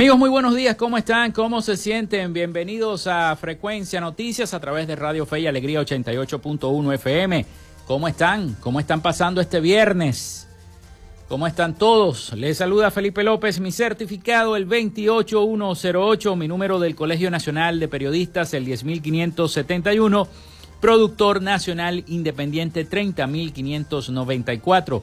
Amigos, muy buenos días, ¿cómo están? ¿Cómo se sienten? Bienvenidos a Frecuencia Noticias a través de Radio Fe y Alegría 88.1 FM. ¿Cómo están? ¿Cómo están pasando este viernes? ¿Cómo están todos? Les saluda Felipe López, mi certificado el 28108, mi número del Colegio Nacional de Periodistas el 10571, productor nacional independiente 30594.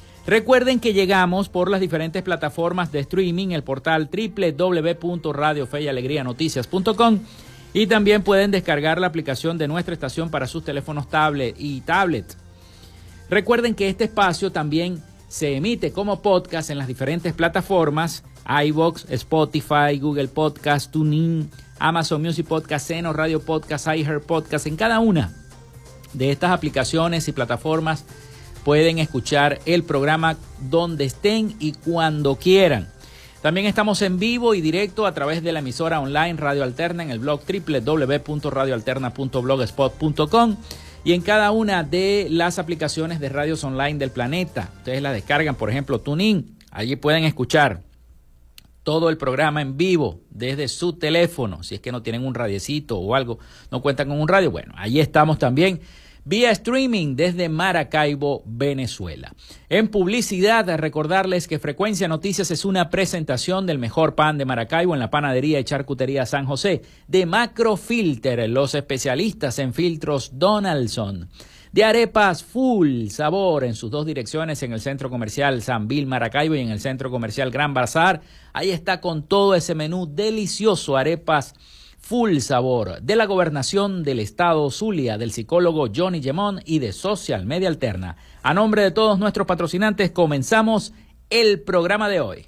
Recuerden que llegamos por las diferentes plataformas de streaming, el portal www.radiofeyalegrianoticias.com y también pueden descargar la aplicación de nuestra estación para sus teléfonos tablet y tablet. Recuerden que este espacio también se emite como podcast en las diferentes plataformas iBox, Spotify, Google Podcast, TuneIn, Amazon Music Podcast, Seno Radio Podcast, iHeart Podcast. En cada una de estas aplicaciones y plataformas pueden escuchar el programa donde estén y cuando quieran. También estamos en vivo y directo a través de la emisora online Radio Alterna en el blog www.radioalterna.blogspot.com y en cada una de las aplicaciones de radios online del planeta. Ustedes la descargan, por ejemplo, TuneIn. Allí pueden escuchar todo el programa en vivo desde su teléfono. Si es que no tienen un radiecito o algo, no cuentan con un radio. Bueno, allí estamos también vía streaming desde Maracaibo, Venezuela. En publicidad, recordarles que Frecuencia Noticias es una presentación del mejor pan de Maracaibo en la panadería y charcutería San José, de Macrofilter, los especialistas en filtros Donaldson de arepas full sabor en sus dos direcciones en el centro comercial San Bill Maracaibo y en el centro comercial Gran Bazar. Ahí está con todo ese menú delicioso arepas Full Sabor, de la Gobernación del Estado Zulia, del psicólogo Johnny Gemón y de Social Media Alterna. A nombre de todos nuestros patrocinantes, comenzamos el programa de hoy.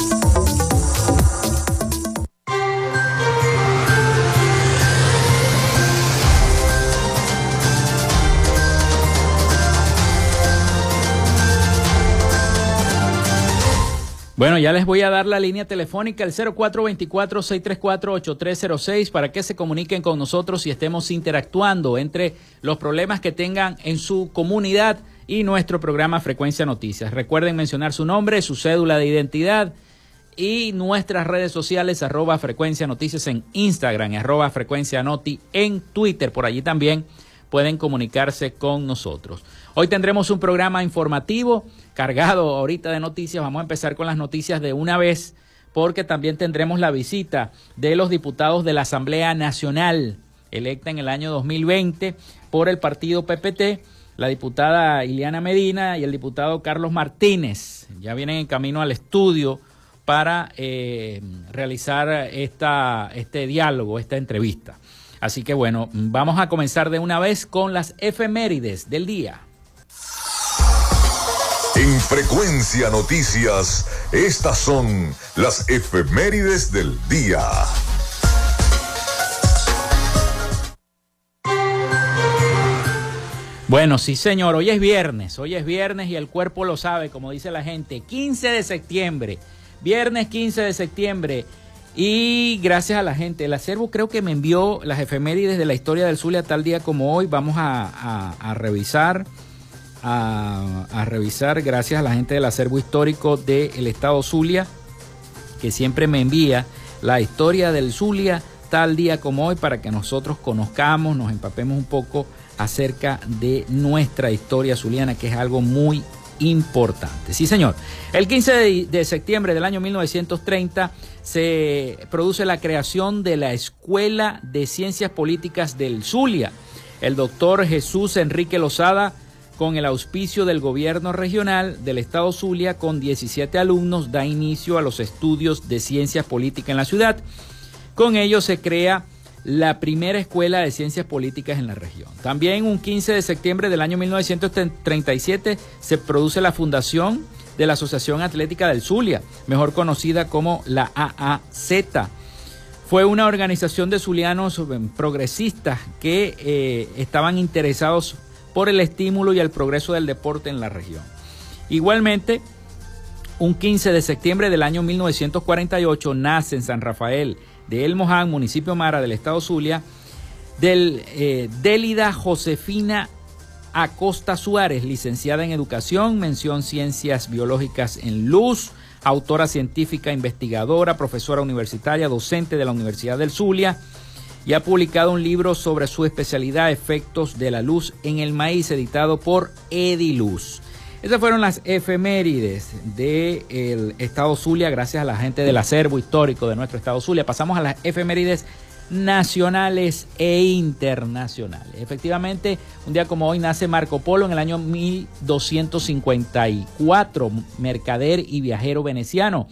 Bueno, ya les voy a dar la línea telefónica, el 0424-634-8306, para que se comuniquen con nosotros y estemos interactuando entre los problemas que tengan en su comunidad y nuestro programa Frecuencia Noticias. Recuerden mencionar su nombre, su cédula de identidad y nuestras redes sociales, arroba Frecuencia Noticias en Instagram, arroba Frecuencia Noti en Twitter. Por allí también pueden comunicarse con nosotros. Hoy tendremos un programa informativo cargado ahorita de noticias. Vamos a empezar con las noticias de una vez porque también tendremos la visita de los diputados de la Asamblea Nacional electa en el año 2020 por el partido PPT, la diputada Ileana Medina y el diputado Carlos Martínez. Ya vienen en camino al estudio para eh, realizar esta, este diálogo, esta entrevista. Así que bueno, vamos a comenzar de una vez con las efemérides del día. En Frecuencia Noticias, estas son las efemérides del día. Bueno, sí señor, hoy es viernes, hoy es viernes y el cuerpo lo sabe, como dice la gente, 15 de septiembre, viernes 15 de septiembre. Y gracias a la gente, el acervo creo que me envió las efemérides de la historia del Zulia tal día como hoy, vamos a, a revisar a, revisar gracias a la gente del acervo histórico del estado Zulia, que siempre me envía la historia del Zulia está al día como hoy para que nosotros conozcamos, nos empapemos un poco acerca de nuestra historia zuliana, que es algo muy importante. Sí, señor. El 15 de, septiembre del año 1930 se produce la creación de la Escuela de Ciencias Políticas del Zulia. El doctor Jesús Enrique Lozada, con el auspicio del gobierno regional del estado Zulia, con 17 alumnos, da inicio a los estudios de ciencias políticas en la ciudad. Con ello se crea la primera escuela de ciencias políticas en la región. También un 15 de septiembre del año 1937 se produce la fundación de la Asociación Atlética del Zulia, mejor conocida como la AAZ. Fue una organización de zulianos eh, progresistas que eh, estaban interesados por el estímulo y el progreso del deporte en la región. Igualmente, un 15 de septiembre del año 1948 nace en San Rafael de El Moján, municipio Mara del estado Zulia, del eh, Délida Josefina Acosta Suárez, licenciada en Educación, mención Ciencias Biológicas en Luz, autora científica, investigadora, profesora universitaria, docente de la Universidad del Zulia, y ha publicado un libro sobre su especialidad Efectos de la Luz en el Maíz, editado por Ediluz. Esas fueron las efemérides del Estado Zulia, gracias a la gente del acervo histórico de nuestro Estado Zulia. Pasamos a las efemérides nacionales e internacionales. Efectivamente, un día como hoy nace Marco Polo en el año 1254, mercader y viajero veneciano.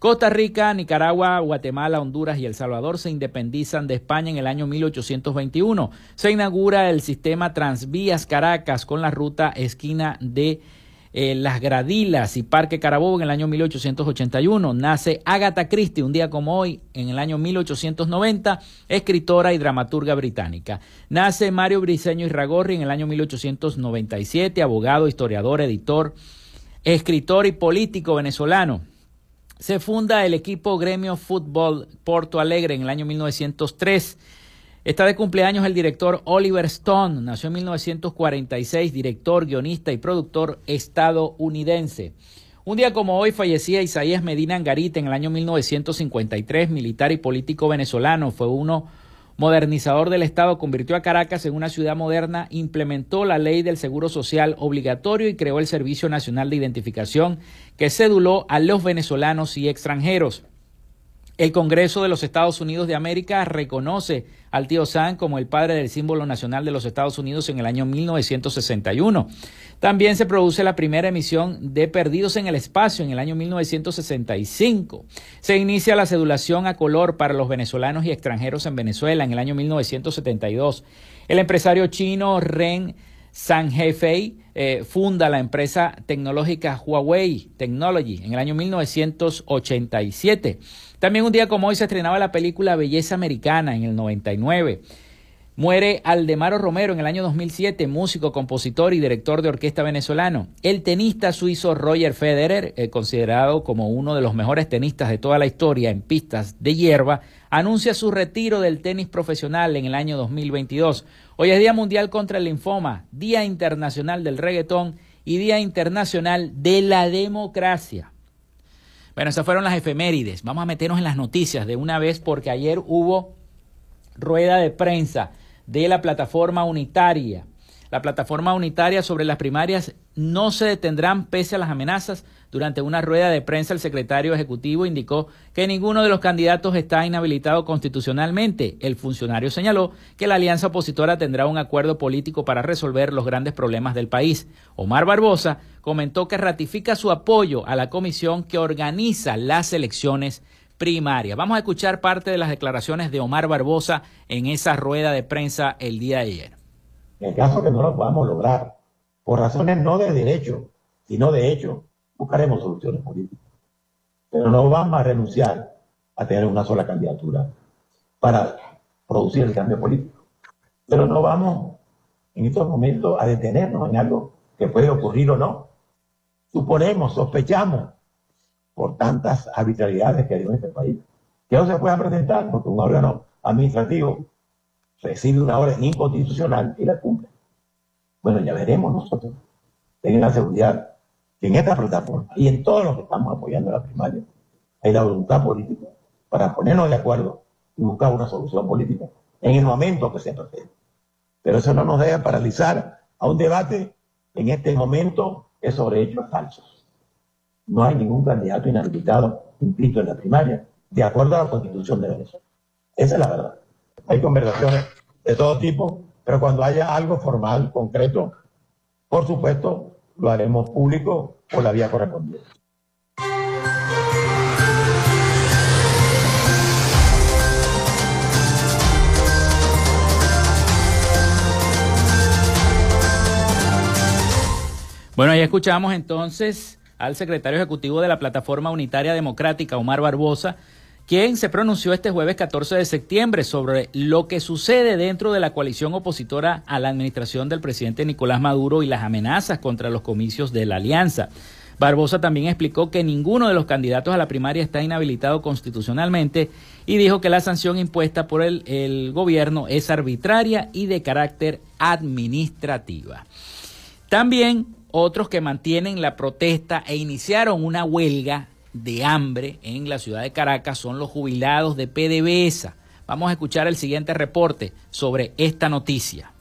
Costa Rica, Nicaragua, Guatemala, Honduras y El Salvador se independizan de España en el año 1821. Se inaugura el sistema Transvías Caracas con la ruta esquina de eh, Las Gradilas y Parque Carabobo en el año 1881. Nace Agatha Christie un día como hoy, en el año 1890, escritora y dramaturga británica. Nace Mario Briceño Irragorri en el año 1897, abogado, historiador, editor, escritor y político venezolano. Se funda el equipo Gremio Fútbol Porto Alegre en el año 1903. Está de cumpleaños el director Oliver Stone, nació en 1946, director, guionista y productor estadounidense. Un día como hoy fallecía Isaías Medina Angarita en el año 1953, militar y político venezolano. Fue uno modernizador del Estado, convirtió a Caracas en una ciudad moderna, implementó la ley del seguro social obligatorio y creó el Servicio Nacional de Identificación que ceduló a los venezolanos y extranjeros. El Congreso de los Estados Unidos de América reconoce al tío Sam como el padre del símbolo nacional de los Estados Unidos en el año 1961. También se produce la primera emisión de Perdidos en el Espacio en el año 1965. Se inicia la cedulación a color para los venezolanos y extranjeros en Venezuela en el año 1972. El empresario chino Ren San Hefei eh, funda la empresa tecnológica Huawei Technology en el año 1987. También un día como hoy se estrenaba la película Belleza Americana en el 99. Muere Aldemaro Romero en el año 2007, músico, compositor y director de orquesta venezolano. El tenista suizo Roger Federer, eh, considerado como uno de los mejores tenistas de toda la historia en pistas de hierba, anuncia su retiro del tenis profesional en el año 2022. Hoy es Día Mundial contra el Linfoma, Día Internacional del Reggaetón y Día Internacional de la Democracia. Bueno, esas fueron las efemérides. Vamos a meternos en las noticias de una vez porque ayer hubo rueda de prensa de la plataforma unitaria. La plataforma unitaria sobre las primarias no se detendrán pese a las amenazas. Durante una rueda de prensa, el secretario ejecutivo indicó que ninguno de los candidatos está inhabilitado constitucionalmente. El funcionario señaló que la alianza opositora tendrá un acuerdo político para resolver los grandes problemas del país. Omar Barbosa comentó que ratifica su apoyo a la comisión que organiza las elecciones primarias. Vamos a escuchar parte de las declaraciones de Omar Barbosa en esa rueda de prensa el día de ayer. En el caso que no lo podamos lograr, por razones no de derecho, sino de hecho, buscaremos soluciones políticas. Pero no vamos a renunciar a tener una sola candidatura para producir el cambio político. Pero no vamos en estos momentos a detenernos en algo que puede ocurrir o no. Suponemos, sospechamos, por tantas arbitrariedades que hay en este país, que no se puedan presentar porque un órgano administrativo recibe una orden inconstitucional y la cumple. Bueno, ya veremos nosotros. Tengan la seguridad que en esta plataforma y en todos los que estamos apoyando la primaria hay la voluntad política para ponernos de acuerdo y buscar una solución política en el momento que se presente. Pero eso no nos debe paralizar a un debate en este momento que sobre hechos falsos. No hay ningún candidato inhabilitado inscrito en la primaria, de acuerdo a la constitución de Venezuela. Esa es la verdad. Hay conversaciones de todo tipo, pero cuando haya algo formal, concreto, por supuesto, lo haremos público por la vía correspondiente. Bueno, ahí escuchamos entonces al secretario ejecutivo de la Plataforma Unitaria Democrática, Omar Barbosa, quien se pronunció este jueves 14 de septiembre sobre lo que sucede dentro de la coalición opositora a la administración del presidente Nicolás Maduro y las amenazas contra los comicios de la alianza. Barbosa también explicó que ninguno de los candidatos a la primaria está inhabilitado constitucionalmente y dijo que la sanción impuesta por el, el gobierno es arbitraria y de carácter administrativa. También otros que mantienen la protesta e iniciaron una huelga de hambre en la ciudad de Caracas son los jubilados de PDVSA. Vamos a escuchar el siguiente reporte sobre esta noticia.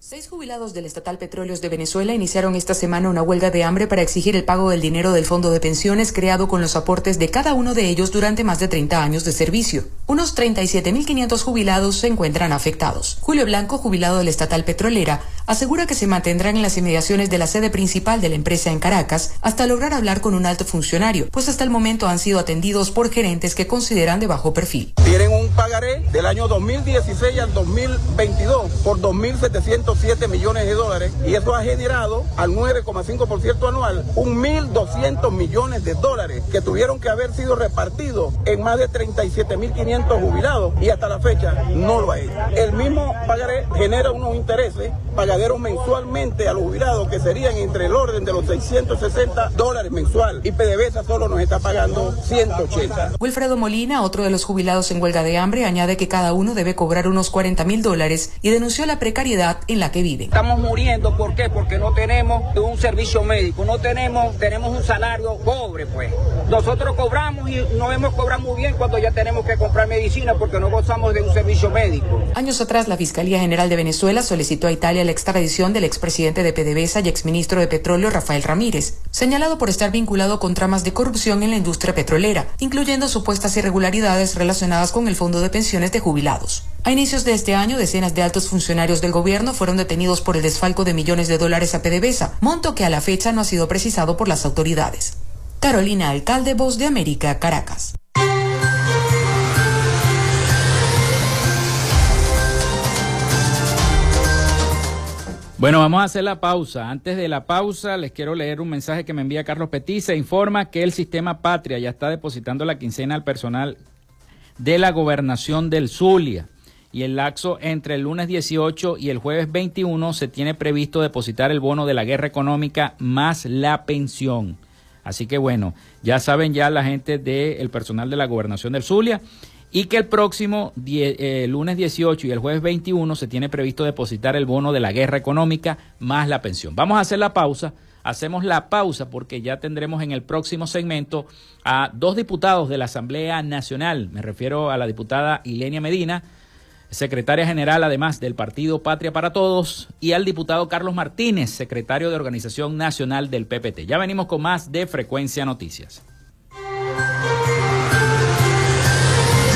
Seis jubilados del Estatal Petróleos de Venezuela iniciaron esta semana una huelga de hambre para exigir el pago del dinero del fondo de pensiones creado con los aportes de cada uno de ellos durante más de 30 años de servicio. Unos 37.500 jubilados se encuentran afectados. Julio Blanco, jubilado del Estatal Petrolera, asegura que se mantendrán en las inmediaciones de la sede principal de la empresa en Caracas hasta lograr hablar con un alto funcionario, pues hasta el momento han sido atendidos por gerentes que consideran de bajo perfil. Tienen un pagaré del año 2016 al 2022 por 2.700 7 millones de dólares y eso ha generado al 9,5% anual un 1.200 millones de dólares que tuvieron que haber sido repartidos en más de 37.500 jubilados y hasta la fecha no lo ha hecho. El mismo pagaré genera unos intereses pagaderos mensualmente a los jubilados que serían entre el orden de los 660 dólares mensual y PDVSA solo nos está pagando 180. Wilfredo Molina, otro de los jubilados en huelga de hambre, añade que cada uno debe cobrar unos 40 mil dólares y denunció la precariedad en la que viven. Estamos muriendo, ¿por qué? Porque no tenemos un servicio médico, no tenemos, tenemos un salario pobre, pues. Nosotros cobramos y no hemos cobrado muy bien cuando ya tenemos que comprar medicina porque no gozamos de un servicio médico. Años atrás, la Fiscalía General de Venezuela solicitó a Italia la extradición del expresidente de PDVSA y exministro de Petróleo Rafael Ramírez, señalado por estar vinculado con tramas de corrupción en la industria petrolera, incluyendo supuestas irregularidades relacionadas con el fondo de pensiones de jubilados. A inicios de este año, decenas de altos funcionarios del gobierno fueron detenidos por el desfalco de millones de dólares a PDVSA, monto que a la fecha no ha sido precisado por las autoridades. Carolina Alcalde, Voz de América, Caracas. Bueno, vamos a hacer la pausa. Antes de la pausa, les quiero leer un mensaje que me envía Carlos Petit. Se informa que el sistema Patria ya está depositando la quincena al personal de la gobernación del Zulia. Y el laxo entre el lunes 18 y el jueves 21 se tiene previsto depositar el bono de la guerra económica más la pensión. Así que bueno, ya saben ya la gente del personal de la gobernación del Zulia y que el próximo eh, lunes 18 y el jueves 21 se tiene previsto depositar el bono de la guerra económica más la pensión. Vamos a hacer la pausa hacemos la pausa porque ya tendremos en el próximo segmento a dos diputados de la Asamblea Nacional. Me refiero a la diputada Ilenia Medina, secretaria general además del Partido Patria para Todos, y al diputado Carlos Martínez, secretario de Organización Nacional del PPT. Ya venimos con más de Frecuencia Noticias.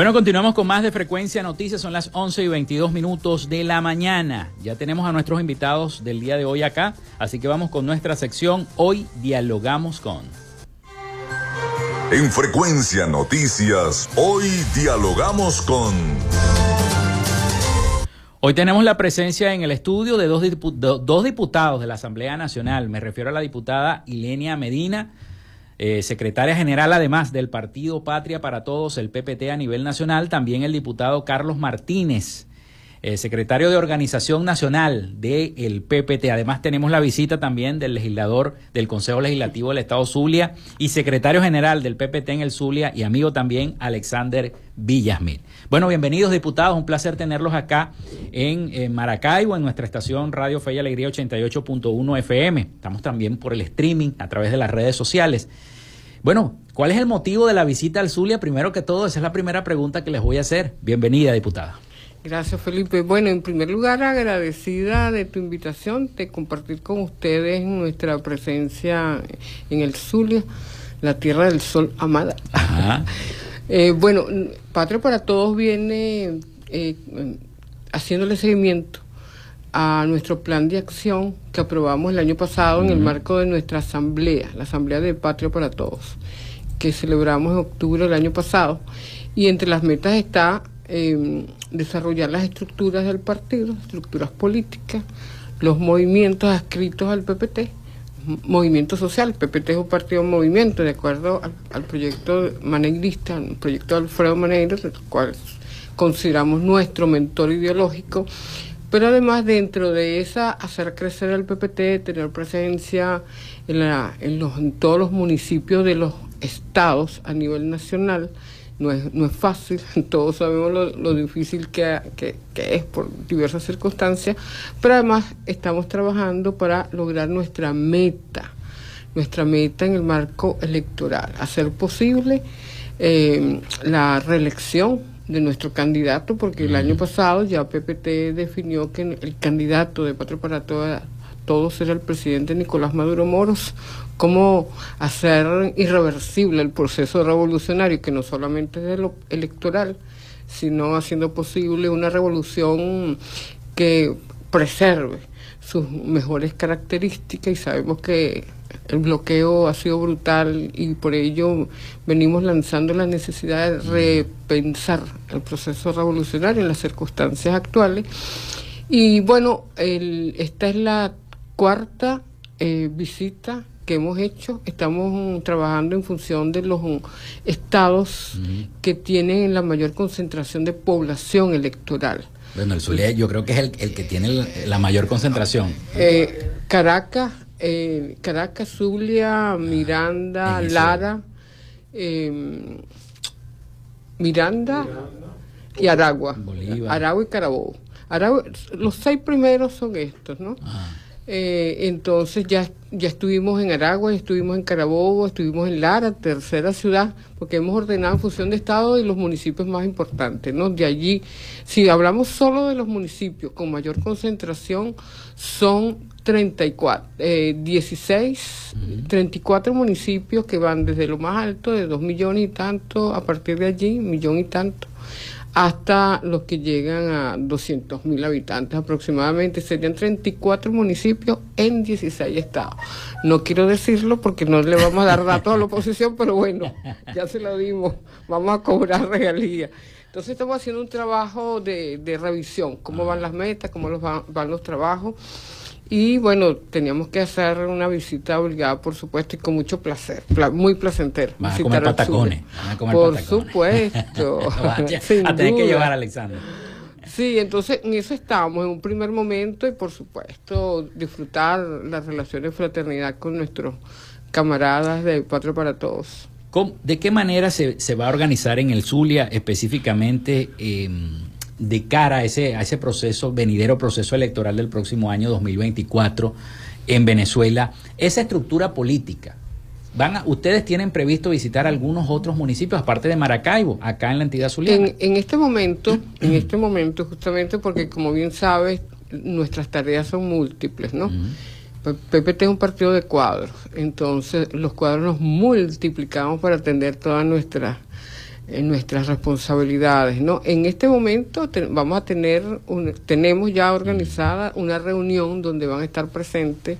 Bueno, continuamos con más de Frecuencia Noticias. Son las 11 y 22 minutos de la mañana. Ya tenemos a nuestros invitados del día de hoy acá. Así que vamos con nuestra sección. Hoy dialogamos con. En Frecuencia Noticias, hoy dialogamos con... Hoy tenemos la presencia en el estudio de dos, dos diputados de la Asamblea Nacional. Me refiero a la diputada Ilenia Medina, eh, secretaria general además del Partido Patria para Todos, el PPT a nivel nacional, también el diputado Carlos Martínez, eh, secretario de Organización Nacional del PPT. Además tenemos la visita también del legislador del Consejo Legislativo del Estado Zulia y secretario general del PPT en el Zulia y amigo también Alexander Villasmil. Bueno, bienvenidos diputados, un placer tenerlos acá en, Maracaibo, en nuestra estación Radio Fe y Alegría 88.1 FM. Estamos también por el streaming a través de las redes sociales. Bueno, ¿cuál es el motivo de la visita al Zulia? Primero que todo, esa es la primera pregunta que les voy a hacer. Bienvenida, diputada. Gracias, Felipe. Bueno, en primer lugar, agradecida de tu invitación de compartir con ustedes nuestra presencia en el Zulia, la Tierra del Sol amada. eh, bueno, Patria para Todos viene eh, haciéndole seguimiento a nuestro plan de acción que aprobamos el año pasado en el marco de nuestra asamblea, la Asamblea de Patria para Todos, que celebramos en octubre del año pasado. Y entre las metas está eh, desarrollar las estructuras del partido, estructuras políticas, los movimientos adscritos al PPT, movimiento social. PPT es un partido movimiento, de acuerdo al, proyecto maneirista, el proyecto de Alfredo Maneiro, el cual consideramos nuestro mentor ideológico. Pero además dentro de esa, hacer crecer el PPT, tener presencia en, la, en, los, en todos los municipios de los estados a nivel nacional, no es, no es fácil, todos sabemos lo, difícil que, es por diversas circunstancias, pero además estamos trabajando para lograr nuestra meta, nuestra meta en el marco electoral, hacer posible eh, la reelección de nuestro candidato, porque el año pasado ya PPT definió que el candidato de Patria para Todos era el presidente Nicolás Maduro Moros, cómo hacer irreversible el proceso revolucionario, que no solamente es de lo electoral, sino haciendo posible una revolución que preserve sus mejores características y sabemos que el bloqueo ha sido brutal y por ello venimos lanzando la necesidad de repensar el proceso revolucionario en las circunstancias actuales. Y bueno, esta es la cuarta eh, visita que hemos hecho, estamos trabajando en función de los estados que tienen la mayor concentración de población electoral. Bueno, el Zulia yo creo que es el, que tiene la mayor concentración. Eh, Caracas, eh, Caracas, Zulia, Miranda, Lara, em, Miranda, y Aragua. Aragua y Carabobo. Aragua, los seis primeros son estos, ¿no? Ah. Eh, entonces ya, ya estuvimos en Aragua, estuvimos en Carabobo, estuvimos en Lara, tercera ciudad, porque hemos ordenado en función de estado y los municipios más importantes, ¿no? De allí, si hablamos solo de los municipios con mayor concentración, son 34, eh, 16, 34 municipios que van desde lo más alto de 2 millones y tanto, a partir de allí, millón y tanto, hasta los que llegan a 200 mil habitantes aproximadamente. Serían 34 municipios en 16 estados. No quiero decirlo porque no le vamos a dar datos a la oposición, pero bueno, ya se lo dimos. Vamos a cobrar regalías. Entonces estamos haciendo un trabajo de, de revisión, cómo van las metas, cómo los van los trabajos. Y bueno, teníamos que hacer una visita obligada, por supuesto, y con mucho placer, muy placentero. Van a comer patacones. por supuesto. a tener que llevar a Alexander. Sí, entonces en eso estábamos en un primer momento y por supuesto disfrutar las relaciones de fraternidad con nuestros camaradas de Patria para Todos. ¿De qué manera se, se va a organizar en el Zulia específicamente? Eh, de cara a ese, a ese proceso, venidero proceso electoral del próximo año 2024 en Venezuela, esa estructura política. Van a, ustedes tienen previsto visitar algunos otros municipios aparte de Maracaibo, acá en la entidad zuliana. En, este momento, en este momento justamente porque como bien sabes, nuestras tareas son múltiples, ¿no? PPT es un partido de cuadros, entonces los cuadros nos multiplicamos para atender todas nuestras en nuestras responsabilidades, ¿no? En este momento vamos a tener, tenemos ya organizada una reunión donde van a estar presentes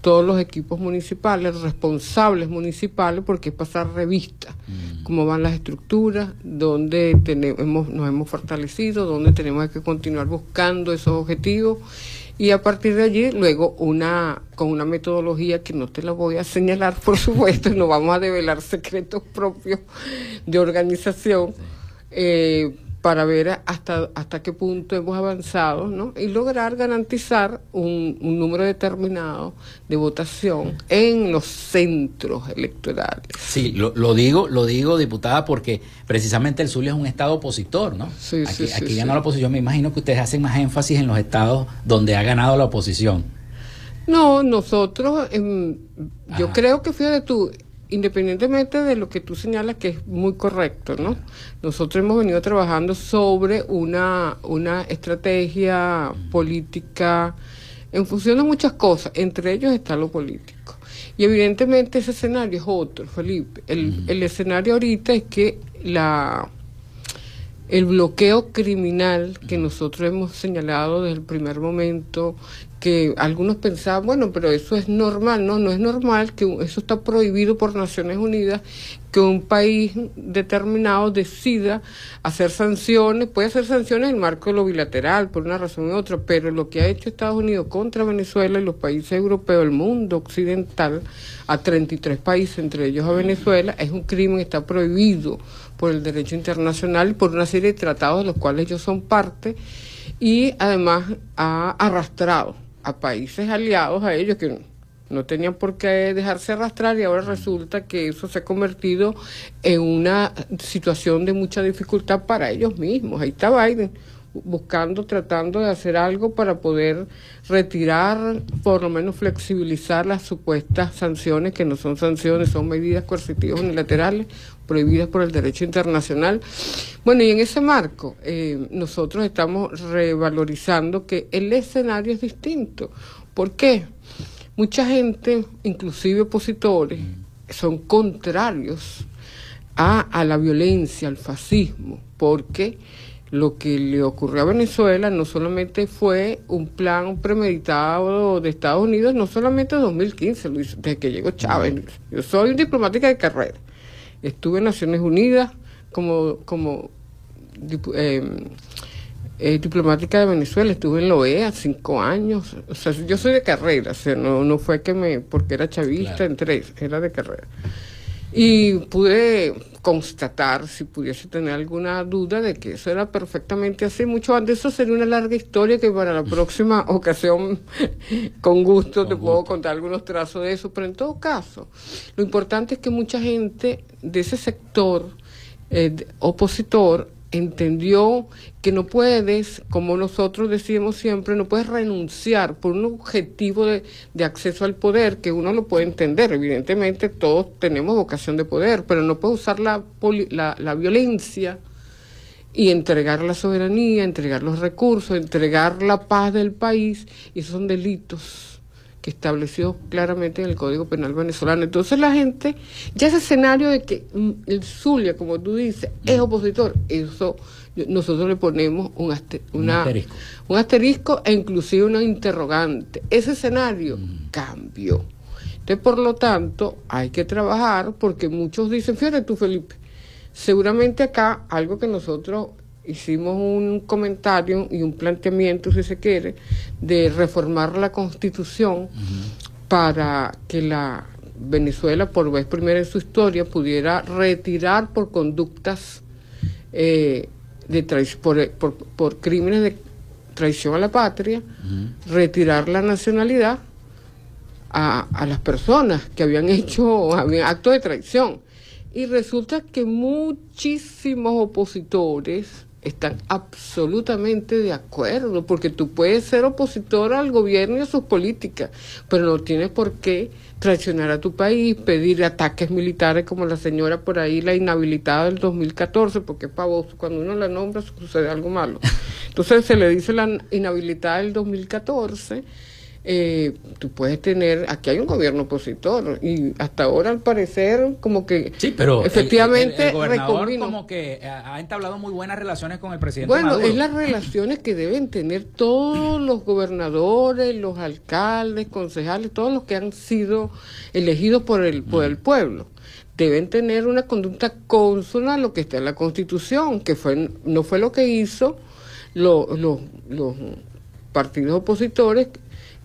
todos los equipos municipales, responsables municipales, porque es pasar revista, mm. cómo van las estructuras, dónde tenemos, nos hemos fortalecido, dónde tenemos que continuar buscando esos objetivos y a partir de allí luego una con una metodología que no te la voy a señalar por supuesto no vamos a develar secretos propios de organización eh, para ver hasta, hasta qué punto hemos avanzado ¿no? y lograr garantizar un, número determinado de votación en los centros electorales. Sí, lo, lo, digo, lo digo, diputada, porque precisamente el Zulia es un estado opositor, ¿no? Sí, aquí sí, aquí ganó la oposición. Me imagino que ustedes hacen más énfasis en los estados donde ha ganado la oposición. No, nosotros, em, yo creo que fíjate tú, independientemente de lo que tú señalas, que es muy correcto, ¿no? Nosotros hemos venido trabajando sobre una, una estrategia política en función de muchas cosas, entre ellos está lo político. Y evidentemente ese escenario es otro, Felipe. El, el escenario ahorita es que la el bloqueo criminal que nosotros hemos señalado desde el primer momento, que algunos pensaban, bueno, pero eso es normal, no, no es normal, que eso está prohibido por Naciones Unidas, que un país determinado decida hacer sanciones, puede hacer sanciones en el marco de lo bilateral, por una razón u otra, pero lo que ha hecho Estados Unidos contra Venezuela y los países europeos, el mundo occidental, a 33 países, entre ellos a Venezuela, es un crimen, está prohibido por el derecho internacional y por una serie de tratados de los cuales ellos son parte, y además ha arrastrado a países aliados a ellos que no tenían por qué dejarse arrastrar y ahora resulta que eso se ha convertido en una situación de mucha dificultad para ellos mismos. Ahí está Biden buscando, tratando de hacer algo para poder retirar, por lo menos flexibilizar las supuestas sanciones, que no son sanciones, son medidas coercitivas unilaterales prohibidas por el derecho internacional. Bueno, y en ese marco eh, nosotros estamos revalorizando que el escenario es distinto. ¿Por qué? Mucha gente, inclusive opositores, son contrarios a, a la violencia, al fascismo, porque lo que le ocurrió a Venezuela no solamente fue un plan premeditado de Estados Unidos, no solamente en 2015, desde que llegó Chávez. Yo soy diplomática de carrera. Estuve en Naciones Unidas como, como em, eh, diplomática de Venezuela, estuve en la OEA cinco años. O sea, yo soy de carrera, o sea, no, no fue que me, porque era chavista, entré, era de carrera. Y pude constatar, si pudiese tener alguna duda, de que eso era perfectamente así. Mucho antes, eso sería una larga historia que para la próxima ocasión, con gusto, te puedo contar algunos trazos de eso. Pero en todo caso, lo importante es que mucha gente de ese sector eh, opositor entendió que no puedes, como nosotros decimos siempre, no puedes renunciar por un objetivo de, acceso al poder, que uno lo puede entender. Evidentemente todos tenemos vocación de poder, pero no puedes usar la, la, la violencia y entregar la soberanía, entregar los recursos, entregar la paz del país, y son delitos que estableció claramente en el Código Penal venezolano. Entonces la gente, ya ese escenario de que mm, el Zulia, como tú dices, es mm. opositor, eso nosotros le ponemos un, asterisco. un asterisco e inclusive una interrogante. Ese escenario mm. cambió. Entonces, por lo tanto, hay que trabajar porque muchos dicen, fíjate tú, Felipe, seguramente acá algo que nosotros hicimos un comentario y un planteamiento, si se quiere, de reformar la constitución para que la Venezuela, por vez primera en su historia, pudiera retirar por conductas eh, de por, por, crímenes de traición a la patria, retirar la nacionalidad a, a, las personas que habían hecho habían actos de traición. Y resulta que muchísimos opositores están absolutamente de acuerdo, porque tú puedes ser opositor al gobierno y a sus políticas, pero no tienes por qué traicionar a tu país, pedir ataques militares como la señora por ahí, la inhabilitada del 2014, porque es pavoso, cuando uno la nombra sucede algo malo. Entonces se le dice la inhabilitada del 2014 eh, tú puedes tener, aquí hay un gobierno opositor y hasta ahora al parecer como que sí, pero efectivamente el, gobernador como que ha entablado muy buenas relaciones con el presidente. Bueno, es las relaciones que deben tener todos los gobernadores, los alcaldes, concejales, todos los que han sido elegidos por el, por el pueblo. Deben tener una conducta consona a lo que está en la Constitución, que fue no fue lo que hizo los partidos opositores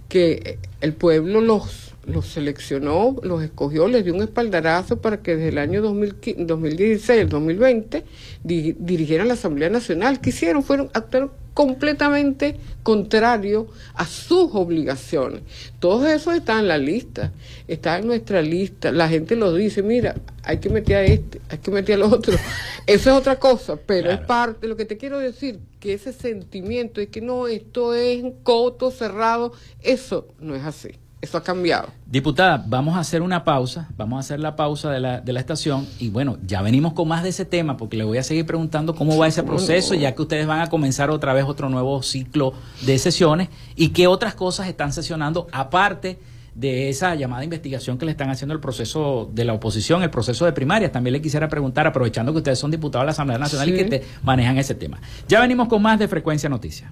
que el pueblo los, los seleccionó, los escogió, les dio un espaldarazo para que desde el año 2016 al 2020 dirigieran la Asamblea Nacional. ¿Qué hicieron? Fueron, actuaron completamente contrario a sus obligaciones. Todo eso está en la lista, está en nuestra lista. La gente lo dice, mira, hay que meter a este, hay que meter al otro. Eso es otra cosa, pero es parte, lo que te quiero decir, que ese sentimiento de que no, esto es un coto cerrado, eso no es así. Eso ha cambiado. Diputada, vamos a hacer una pausa, vamos a hacer la pausa de la, de la estación y bueno, ya venimos con más de ese tema porque le voy a seguir preguntando cómo va ese proceso ya que ustedes van a comenzar otra vez otro nuevo ciclo de sesiones y qué otras cosas están sesionando aparte de esa llamada investigación que le están haciendo el proceso de la oposición, el proceso de primarias. También le quisiera preguntar, aprovechando que ustedes son diputados de la Asamblea Nacional y que te manejan ese tema. Ya venimos con más de Frecuencia Noticias.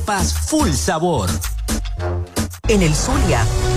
arepas full sabor. En el Zulia,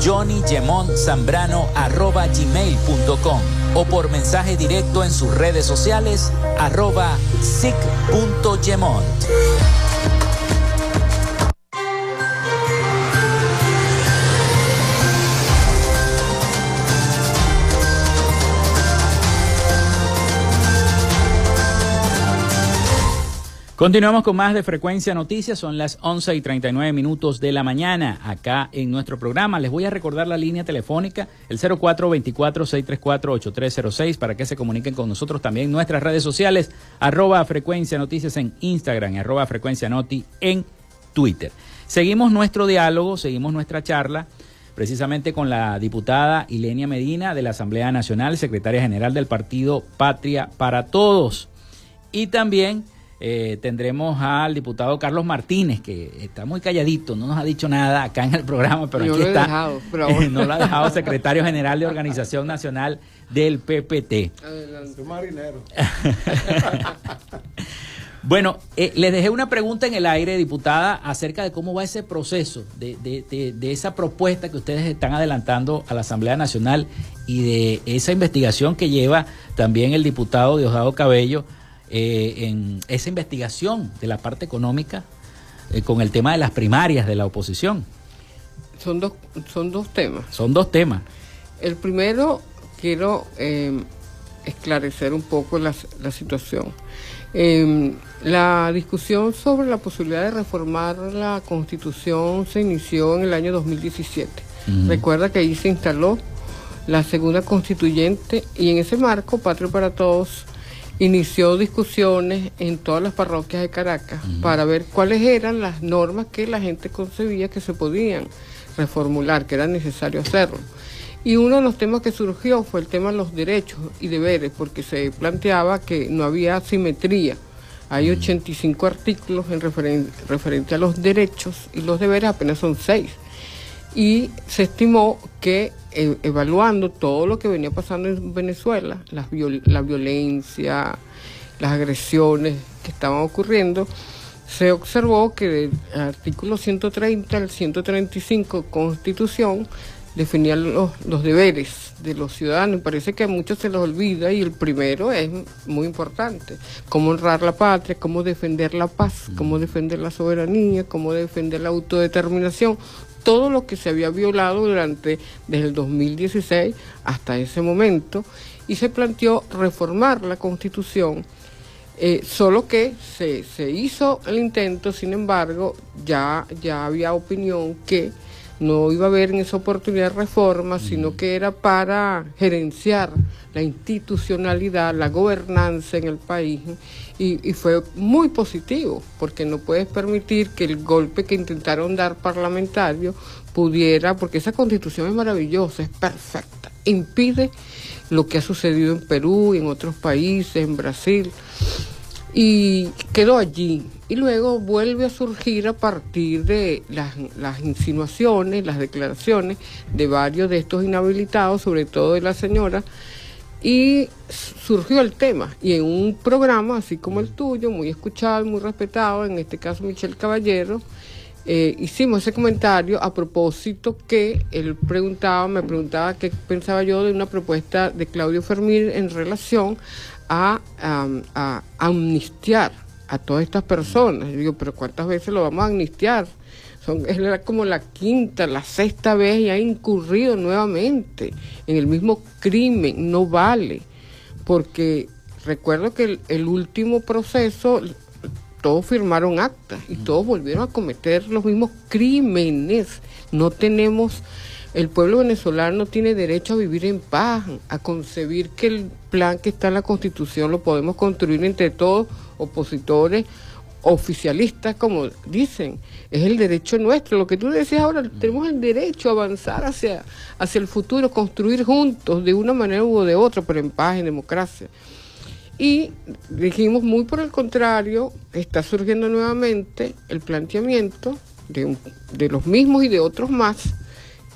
johnnygemontzambrano.gmail.com o por mensaje directo en sus redes sociales arroba. Continuamos con más de Frecuencia Noticias, son las 11 y 39 minutos de la mañana acá en nuestro programa. Les voy a recordar la línea telefónica, el 0424-634-8306, para que se comuniquen con nosotros también nuestras redes sociales, arroba Frecuencia Noticias en Instagram, arroba Frecuencia Noti en Twitter. Seguimos nuestro diálogo, seguimos nuestra charla, precisamente con la diputada Ilenia Medina de la Asamblea Nacional, secretaria general del partido Patria para Todos. Y también eh, tendremos al diputado Carlos Martínez, que está muy calladito, no nos ha dicho nada acá en el programa, pero aquí está. Dejado, no lo ha dejado secretario general de Organización Nacional del PPT. Adelante. marinero. Bueno, eh, les dejé una pregunta en el aire, diputada, acerca de cómo va ese proceso, de, de, de, de, esa propuesta que ustedes están adelantando a la Asamblea Nacional y de esa investigación que lleva también el diputado Diosdado Cabello eh, en esa investigación de la parte económica eh, con el tema de las primarias de la oposición. Son dos, son dos temas. Son dos temas. El primero, quiero eh, esclarecer un poco la, la situación. Eh, la discusión sobre la posibilidad de reformar la constitución se inició en el año 2017. Uh-huh. Recuerda que ahí se instaló la segunda constituyente y en ese marco, Patria para Todos inició discusiones en todas las parroquias de Caracas uh -huh. para ver cuáles eran las normas que la gente concebía que se podían reformular, que era necesario hacerlo. Y uno de los temas que surgió fue el tema de los derechos y deberes, porque se planteaba que no había simetría. Hay 85 artículos en referen referente a los derechos y los deberes, apenas son seis. Y se estimó que eh, evaluando todo lo que venía pasando en Venezuela, la, viol la violencia, las agresiones que estaban ocurriendo, se observó que del artículo 130 al 135 Constitución definían los, los, deberes de los ciudadanos. Parece que a muchos se los olvida y el primero es muy importante. Cómo honrar la patria, cómo defender la paz, cómo defender la soberanía, cómo defender la autodeterminación. Todo lo que se había violado durante desde el 2016 hasta ese momento y se planteó reformar la constitución. Eh, solo que se, se hizo el intento, sin embargo, ya, ya había opinión que no iba a haber en esa oportunidad reforma, sino que era para gerenciar la institucionalidad, la gobernanza en el país. Y, y, fue muy positivo, porque no puedes permitir que el golpe que intentaron dar parlamentarios pudiera, porque esa constitución es maravillosa, es perfecta, impide lo que ha sucedido en Perú, en otros países, en Brasil y quedó allí. Y luego vuelve a surgir a partir de las, insinuaciones, las declaraciones de varios de estos inhabilitados, sobre todo de la señora, y surgió el tema. Y en un programa, así como el tuyo, muy escuchado, muy respetado, en este caso Michelle Caballero, eh, hicimos ese comentario a propósito que él preguntaba, me preguntaba qué pensaba yo de una propuesta de Claudio Fermín en relación a, a, a, amnistiar a todas estas personas. Yo digo, pero ¿cuántas veces lo vamos a amnistiar? Son, es como la quinta, la sexta vez y ha incurrido nuevamente en el mismo crimen. No vale, porque recuerdo que el, el último proceso todos firmaron actas y todos volvieron a cometer los mismos crímenes. No tenemos, el pueblo venezolano tiene derecho a vivir en paz, a concebir que el plan que está en la constitución lo podemos construir entre todos, opositores, oficialistas, como dicen, es el derecho nuestro. Lo que tú decías ahora, tenemos el derecho a avanzar hacia, hacia el futuro, construir juntos de una manera u de otra, pero en paz, en democracia. Y dijimos, muy por el contrario, está surgiendo nuevamente el planteamiento de, de los mismos y de otros más,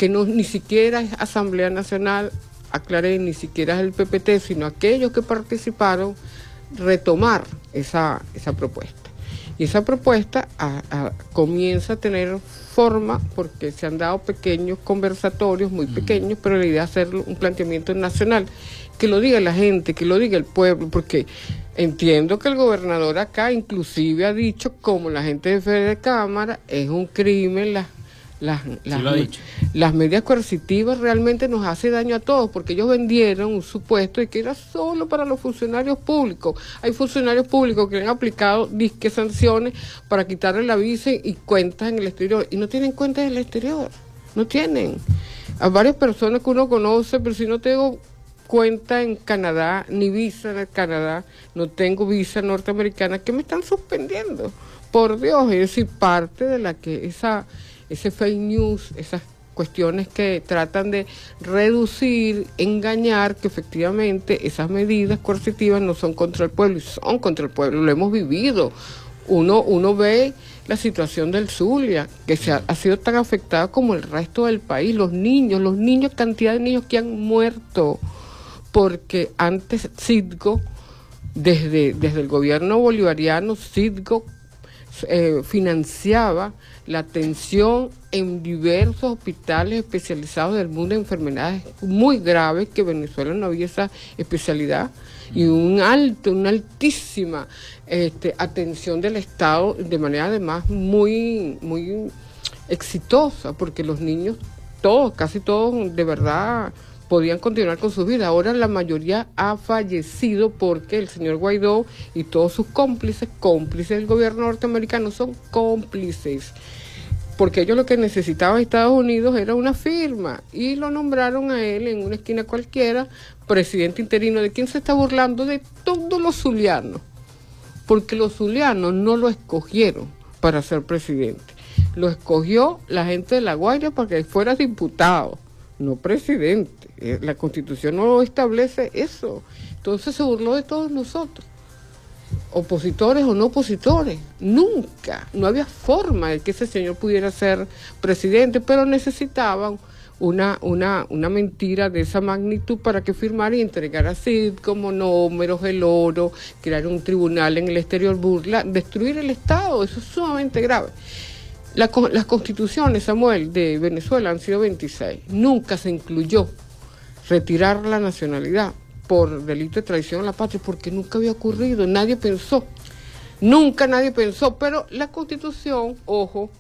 que no ni siquiera es Asamblea Nacional, aclaré, ni siquiera es el PPT, sino aquellos que participaron, retomar esa, esa propuesta. Y esa propuesta comienza a tener forma porque se han dado pequeños conversatorios, muy pequeños, pero la idea es hacer un planteamiento nacional. Que lo diga la gente, que lo diga el pueblo, porque entiendo que el gobernador acá inclusive ha dicho, como la gente de Fede de Cámara, es un crimen las las, las, medidas coercitivas realmente nos hace daño a todos porque ellos vendieron un supuesto de que era solo para los funcionarios públicos. Hay funcionarios públicos que han aplicado disque sanciones para quitarle la visa y cuentas en el exterior y no tienen cuentas en el exterior. No tienen. A varias personas que uno conoce, pero si no tengo cuenta en Canadá, ni visa en Canadá, no tengo visa norteamericana, que me están suspendiendo. Por Dios, es decir, parte de la que esa ese fake news, esas cuestiones que tratan de reducir, engañar, que efectivamente esas medidas coercitivas no son contra el pueblo son contra el pueblo, lo hemos vivido. Uno, uno ve la situación del Zulia, que se ha, sido tan afectada como el resto del país, los niños, los niños, cantidad de niños que han muerto, porque antes Citgo, desde, desde el gobierno bolivariano, Citgo eh, financiaba la atención en diversos hospitales especializados del mundo de enfermedades muy graves, que Venezuela no había esa especialidad, y un alto, una altísima este, atención del Estado, de manera además muy, muy exitosa, porque los niños, todos, casi todos, de verdad podían continuar con su vida. Ahora la mayoría ha fallecido porque el señor Guaidó y todos sus cómplices, cómplices del gobierno norteamericano, son cómplices. Porque ellos lo que necesitaban Estados Unidos era una firma y lo nombraron a él en una esquina cualquiera, presidente interino. ¿De quién se está burlando? De todos los zulianos. Porque los zulianos no lo escogieron para ser presidente. Lo escogió la gente de La Guaira para que fuera diputado, no presidente. Eh, la constitución no establece eso. Entonces se burló de todos nosotros, opositores o no opositores. Nunca, no había forma de que ese señor pudiera ser presidente, pero necesitaban una, una, una mentira de esa magnitud para que firmara y entregara así como números, el oro, crear un tribunal en el exterior, burla, destruir el Estado. Eso es sumamente grave. las constituciones, Samuel, de Venezuela han sido 26. Nunca se incluyó retirar la nacionalidad por delito de traición a la patria, porque nunca había ocurrido, nadie pensó, nunca nadie pensó, pero la constitución, ojo,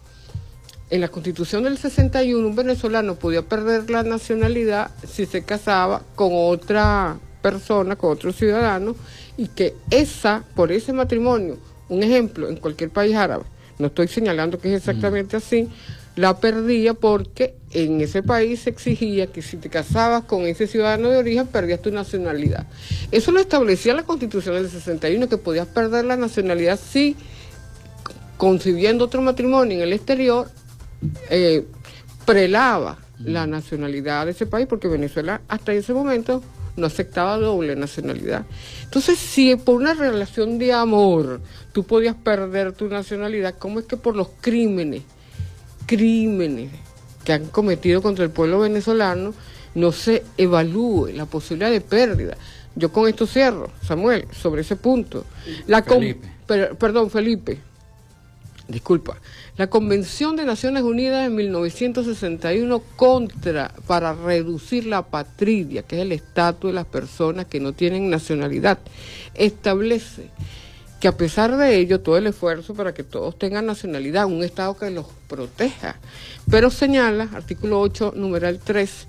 en la constitución del 61 un venezolano podía perder la nacionalidad si se casaba con otra persona, con otro ciudadano, y que esa, por ese matrimonio, un ejemplo, en cualquier país árabe, no estoy señalando que es exactamente así, la perdía porque en ese país se exigía que si te casabas con ese ciudadano de origen perdías tu nacionalidad. Eso lo establecía la constitución del 61, que podías perder la nacionalidad si concibiendo otro matrimonio en el exterior eh, prelaba la nacionalidad de ese país, porque Venezuela hasta ese momento no aceptaba doble nacionalidad. Entonces, si por una relación de amor tú podías perder tu nacionalidad, ¿cómo es que por los crímenes crímenes que han cometido contra el pueblo venezolano no se evalúe la posibilidad de pérdida. Yo con esto cierro, Samuel, sobre ese punto. La perdón, Felipe. Disculpa. La Convención de Naciones Unidas de 1961 contra para reducir la patria, que es el estatus de las personas que no tienen nacionalidad, establece que a pesar de ello, todo el esfuerzo para que todos tengan nacionalidad, un Estado que los proteja. Pero señala, artículo 8, numeral 3,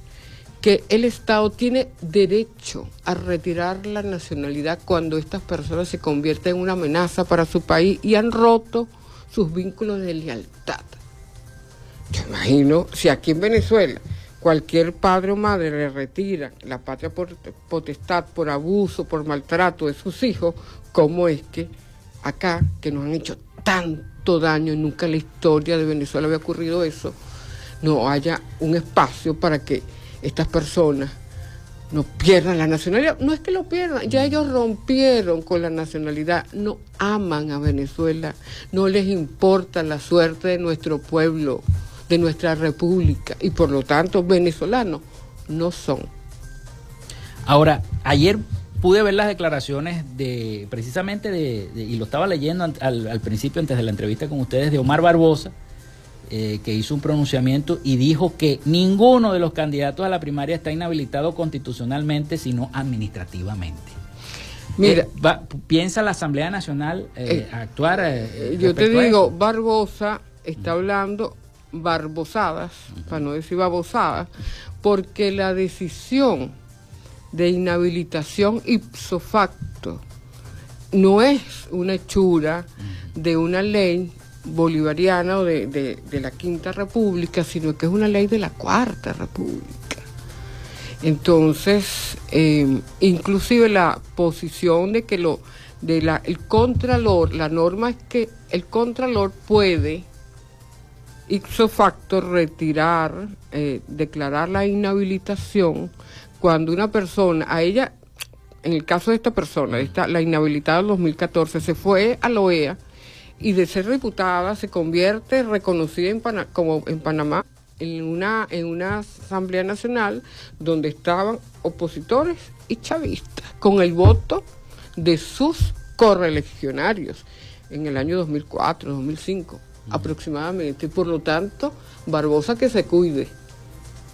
que el Estado tiene derecho a retirar la nacionalidad cuando estas personas se convierten en una amenaza para su país y han roto sus vínculos de lealtad. Yo imagino, si aquí en Venezuela cualquier padre o madre le retira la patria potestad por abuso, por maltrato de sus hijos, ¿cómo es que acá, que nos han hecho tanto daño, nunca en la historia de Venezuela había ocurrido eso, no haya un espacio para que estas personas no pierdan la nacionalidad. No es que lo pierdan, ya ellos rompieron con la nacionalidad, no aman a Venezuela, no les importa la suerte de nuestro pueblo, de nuestra república, y por lo tanto venezolanos no son. Ahora, ayer pude ver las declaraciones de, precisamente de, y lo estaba leyendo al, al principio, antes de la entrevista con ustedes, de Omar Barbosa, eh, que hizo un pronunciamiento y dijo que ninguno de los candidatos a la primaria está inhabilitado constitucionalmente, sino administrativamente. Mira, eh, ¿piensa la Asamblea Nacional eh, actuar? yo te digo, Barbosa está hablando barbosadas, para no decir babosadas, porque la decisión de inhabilitación ipso facto no es una hechura de una ley bolivariana o de, la Quinta República, sino que es una ley de la Cuarta República. Entonces, eh, inclusive la posición de que lo de la el contralor, la norma es que el contralor puede ipso facto retirar, eh, declarar la inhabilitación cuando una persona, a ella, en el caso de esta persona, esta, la inhabilitada en 2014, se fue a la OEA y de ser diputada se convierte reconocida en como en Panamá en una, en una Asamblea Nacional donde estaban opositores y chavistas, con el voto de sus correligionarios en el año 2004, 2005 aproximadamente. Por lo tanto, Barbosa que se cuide,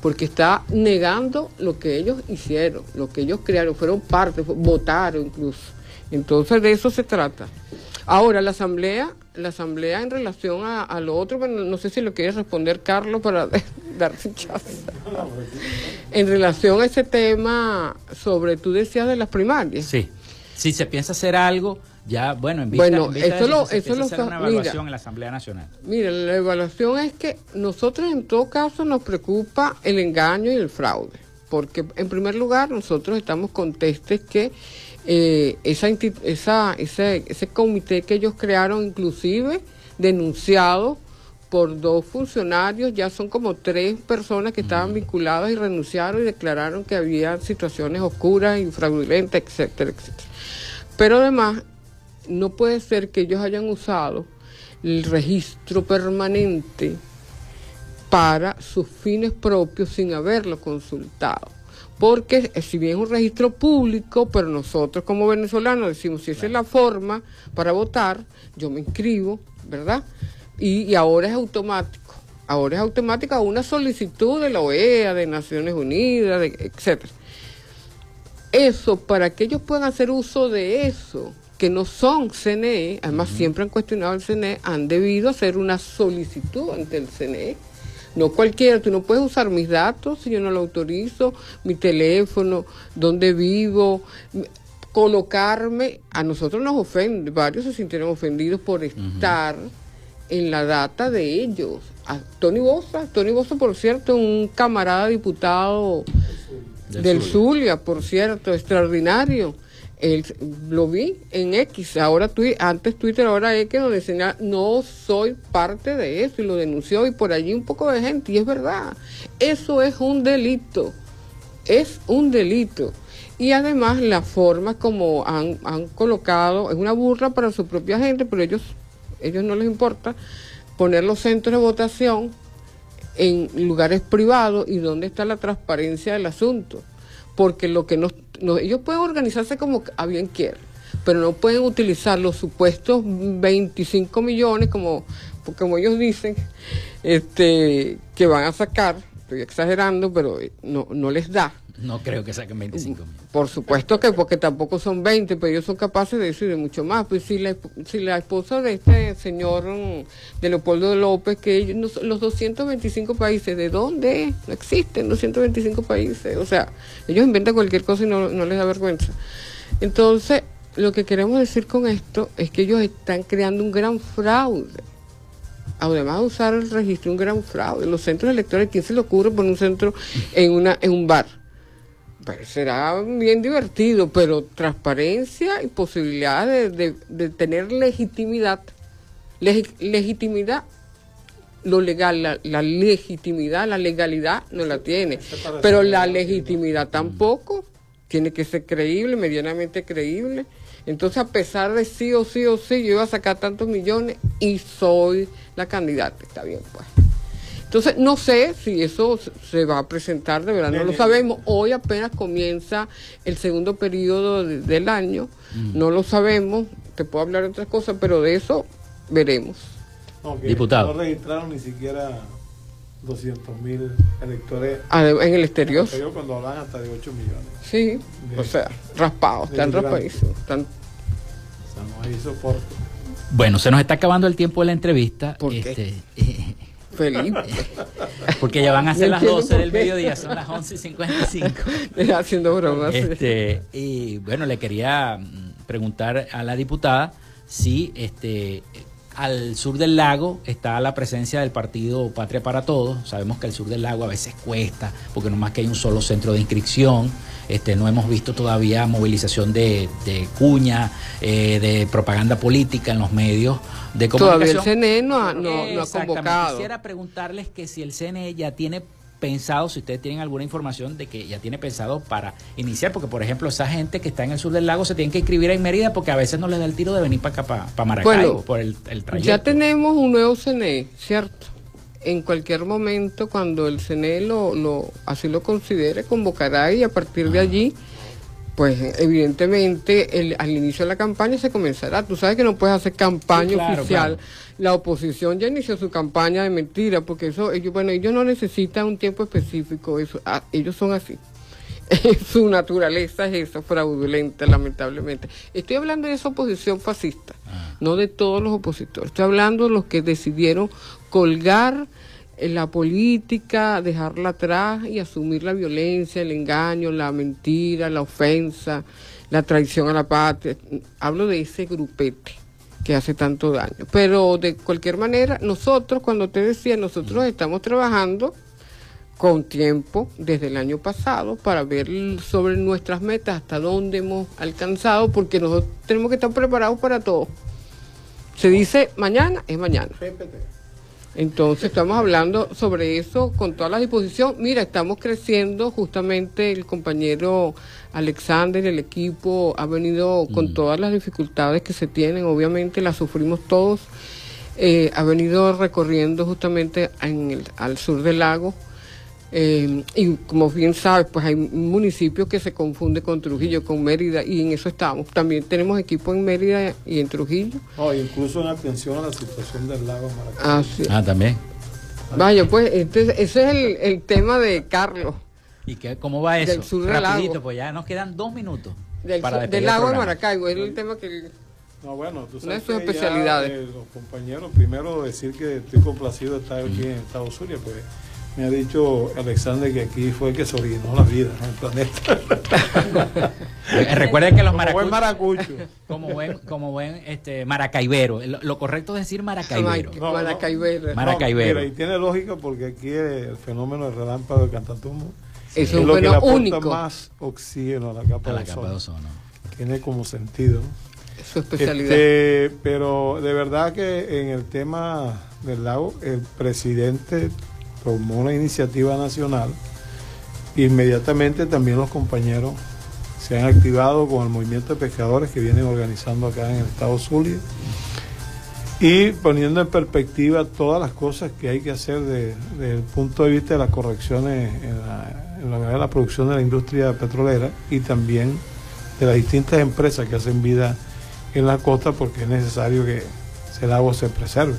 porque está negando lo que ellos hicieron, lo que ellos crearon, fueron parte, votaron incluso. Entonces de eso se trata. Ahora, la asamblea, la asamblea en relación a, lo otro, bueno, no sé si lo quiere responder Carlos para dar chance. En relación a ese tema sobre, tú decías de las primarias. Sí, si se piensa hacer algo, ya, bueno, en vista, bueno, eso lo, eso lo una evaluación en la Asamblea Nacional. Mira, la evaluación es que nosotros en todo caso nos preocupa el engaño y el fraude, porque en primer lugar nosotros estamos contestes que eh, esa, esa, ese, ese comité que ellos crearon, inclusive denunciado por dos funcionarios, ya son como tres personas que estaban vinculadas y renunciaron y declararon que había situaciones oscuras y fraudulentas, etcétera, etcétera. Pero además, no puede ser que ellos hayan usado el registro permanente para sus fines propios sin haberlo consultado porque eh, si bien es un registro público, pero nosotros como venezolanos decimos, si esa es la forma para votar, yo me inscribo, ¿verdad? Y, ahora es automático, ahora es automática una solicitud de la OEA, de Naciones Unidas, de, etcétera. Eso, para que ellos puedan hacer uso de eso, que no son CNE, además siempre han cuestionado el CNE, han debido hacer una solicitud ante el CNE no cualquiera, tú no puedes usar mis datos si yo no lo autorizo, mi teléfono, dónde vivo, colocarme, a nosotros nos ofende, varios se sintieron ofendidos por estar en la data de ellos. A Tony Bosa, Tony Bosa, por cierto, un camarada diputado del Zulia, por cierto, extraordinario él, lo vi en X, ahora antes Twitter, ahora X, donde decía, no soy parte de eso, y lo denunció, y por allí un poco de gente, y es verdad, eso es un delito, es un delito. Y además la forma como han, colocado, es una burla para su propia gente, pero ellos, ellos no les importa poner los centros de votación en lugares privados y dónde está la transparencia del asunto. Porque lo que nos ellos pueden organizarse como a bien quieran, pero no pueden utilizar los supuestos 25 millones como, como ellos dicen, este, que van a sacar, estoy exagerando, pero no, no les da. No creo que saquen 25 mil. Por supuesto que, porque tampoco son 20, pero ellos son capaces de decir mucho más. Pues si la, si la esposa de este señor mm, de Leopoldo López, que ellos, los 225 países, ¿de dónde? No existen 225 países. O sea, ellos inventan cualquier cosa y no, no les da vergüenza. Entonces, lo que queremos decir con esto es que ellos están creando un gran fraude además de usar el registro, un gran fraude. Los centros electorales, ¿quién se le ocurre poner un centro en, una, en un bar? Será bien divertido, pero transparencia y posibilidad de, tener legitimidad. legitimidad, lo legal, la, la, legitimidad, la legalidad no la tiene, pero la legitimidad tampoco tiene que ser creíble, medianamente creíble. Entonces, a pesar de sí o sí o sí, yo iba a sacar tantos millones y soy la candidata, está bien, pues. Entonces, no sé si eso se va a presentar, de verdad, no lo sabemos. Hoy apenas comienza el segundo periodo del año, mm. no lo sabemos, te puedo hablar de otras cosas, pero de eso veremos. Diputado. No registraron ni siquiera 200 mil electores ah, en el exterior. En el exterior cuando hablan hasta de 8 millones. Sí, o sea, raspados, están raspadísimos. Están... O sea, no hay soporte. Bueno, se nos está acabando el tiempo de la entrevista. ¿Por este, eh, Felipe. Porque ya van a ser las 12 del mediodía, son las 11 y 55. Haciendo bromas. Este, y bueno, le quería mm, preguntar a la diputada si este al sur del lago está la presencia del partido Patria para Todos. Sabemos que el sur del lago a veces cuesta, porque no más que hay un solo centro de inscripción. Este, no hemos visto todavía movilización de, cuña, eh, de propaganda política en los medios de comunicación. Todavía el CNE no ha, no, ha convocado. Quisiera preguntarles que si el CNE ya tiene pensado, si ustedes tienen alguna información de que ya tiene pensado para iniciar, porque por ejemplo esa gente que está en el sur del lago se tiene que inscribir en Mérida porque a veces no les da el tiro de venir para acá, para, Maracaibo, por el, el trayecto. Ya tenemos un nuevo CNE, ¿cierto? En cualquier momento, cuando el CNE lo, lo, así lo considere, convocará y a partir de allí pues evidentemente el, al inicio de la campaña se comenzará. Tú sabes que no puedes hacer campaña oficial. La oposición ya inició su campaña de mentira, porque eso, ellos, bueno, ellos no necesitan un tiempo específico, eso, ah, ellos son así. su naturaleza es eso, fraudulenta, lamentablemente. Estoy hablando de esa oposición fascista, ah. no de todos los opositores. Estoy hablando de los que decidieron colgar la política, dejarla atrás y asumir la violencia, el engaño, la mentira, la ofensa, la traición a la patria. Hablo de ese grupete que hace tanto daño. Pero de cualquier manera, nosotros, cuando te decía, nosotros estamos trabajando con tiempo desde el año pasado para ver sobre nuestras metas, hasta dónde hemos alcanzado, porque nosotros tenemos que estar preparados para todo. Se dice mañana, es mañana. Entonces estamos hablando sobre eso con toda la disposición. Mira, estamos creciendo, justamente el compañero Alexander, el equipo ha venido con mm. todas las dificultades que se tienen, obviamente las sufrimos todos. Eh, ha venido recorriendo justamente en el, al sur del lago eh, y como bien sabes, pues hay municipios que se confunden con Trujillo, con Mérida, y en eso estamos. También tenemos equipo en Mérida y en Trujillo. Oh, incluso en atención a la situación del lago Maracaibo. Ah, ah también. Vaya, pues este, ese es el, tema de Carlos. ¿Y qué, cómo va eso? Del sur del lago. pues ya nos quedan dos minutos. Del, del lago de Maracaibo, es el tema que... No, bueno, tú sabes que especialidades. Eh, los compañeros, primero decir que estoy complacido de estar aquí en Estados Unidos, pues me ha dicho Alexander que aquí fue que se originó la vida en el planeta. Recuerden que los maracuchos, como buen como buen este maracaibero, lo, correcto es decir maracaibero. maracaibero. maracaibero. y tiene lógica porque aquí el fenómeno del relámpago de Cantatumbo es, un lo que le único. más oxígeno a la capa, de, ozono. Tiene como sentido. su especialidad. Este, pero de verdad que en el tema del lago, el presidente tomó una iniciativa nacional, inmediatamente también los compañeros se han activado con el movimiento de pescadores que vienen organizando acá en el estado Zulia y poniendo en perspectiva todas las cosas que hay que hacer desde el punto de vista de las correcciones en la, en la producción de la industria petrolera y también de las distintas empresas que hacen vida en la costa porque es necesario que el agua se preserve,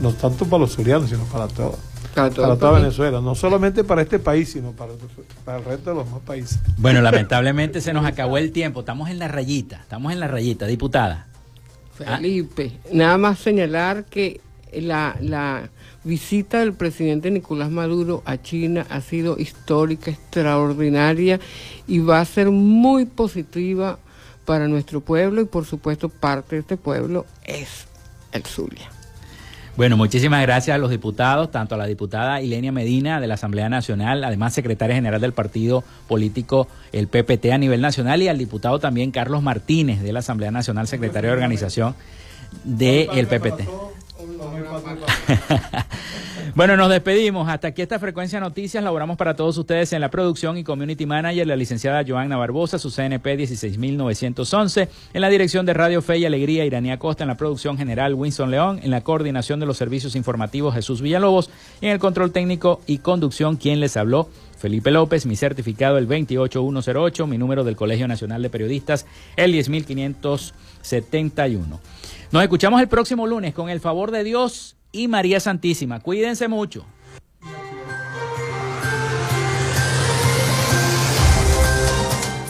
no tanto para los zulianos, sino para todos. Para, toda Venezuela, no solamente para este país, sino para, para el resto de los demás países. Bueno, lamentablemente se nos acabó el tiempo, estamos en la rayita, estamos en la rayita, diputada. Felipe, nada más señalar que la, la visita del presidente Nicolás Maduro a China ha sido histórica, extraordinaria y va a ser muy positiva para nuestro pueblo y por supuesto parte de este pueblo es el Zulia. Bueno, muchísimas gracias a los diputados, tanto a la diputada Ilenia Medina de la Asamblea Nacional, además secretaria general del partido político el PPT a nivel nacional, y al diputado también Carlos Martínez de la Asamblea Nacional, secretario de organización del PPT. bueno, nos despedimos. Hasta aquí esta frecuencia noticias. Laboramos para todos ustedes en la producción y community manager, la licenciada Joanna Barbosa, su CNP 16911. En la dirección de Radio Fe y Alegría, Iranía Costa. En la producción general, Winston León. En la coordinación de los servicios informativos, Jesús Villalobos. Y en el control técnico y conducción, quien les habló. Felipe López, mi certificado el 28108, mi número del Colegio Nacional de Periodistas el 10571. Nos escuchamos el próximo lunes con el favor de Dios y María Santísima. Cuídense mucho.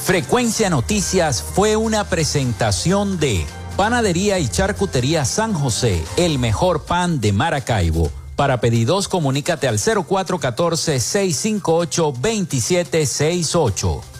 Frecuencia Noticias fue una presentación de Panadería y Charcutería San José, el mejor pan de Maracaibo. Para pedidos, comunícate al 0414-658-2768.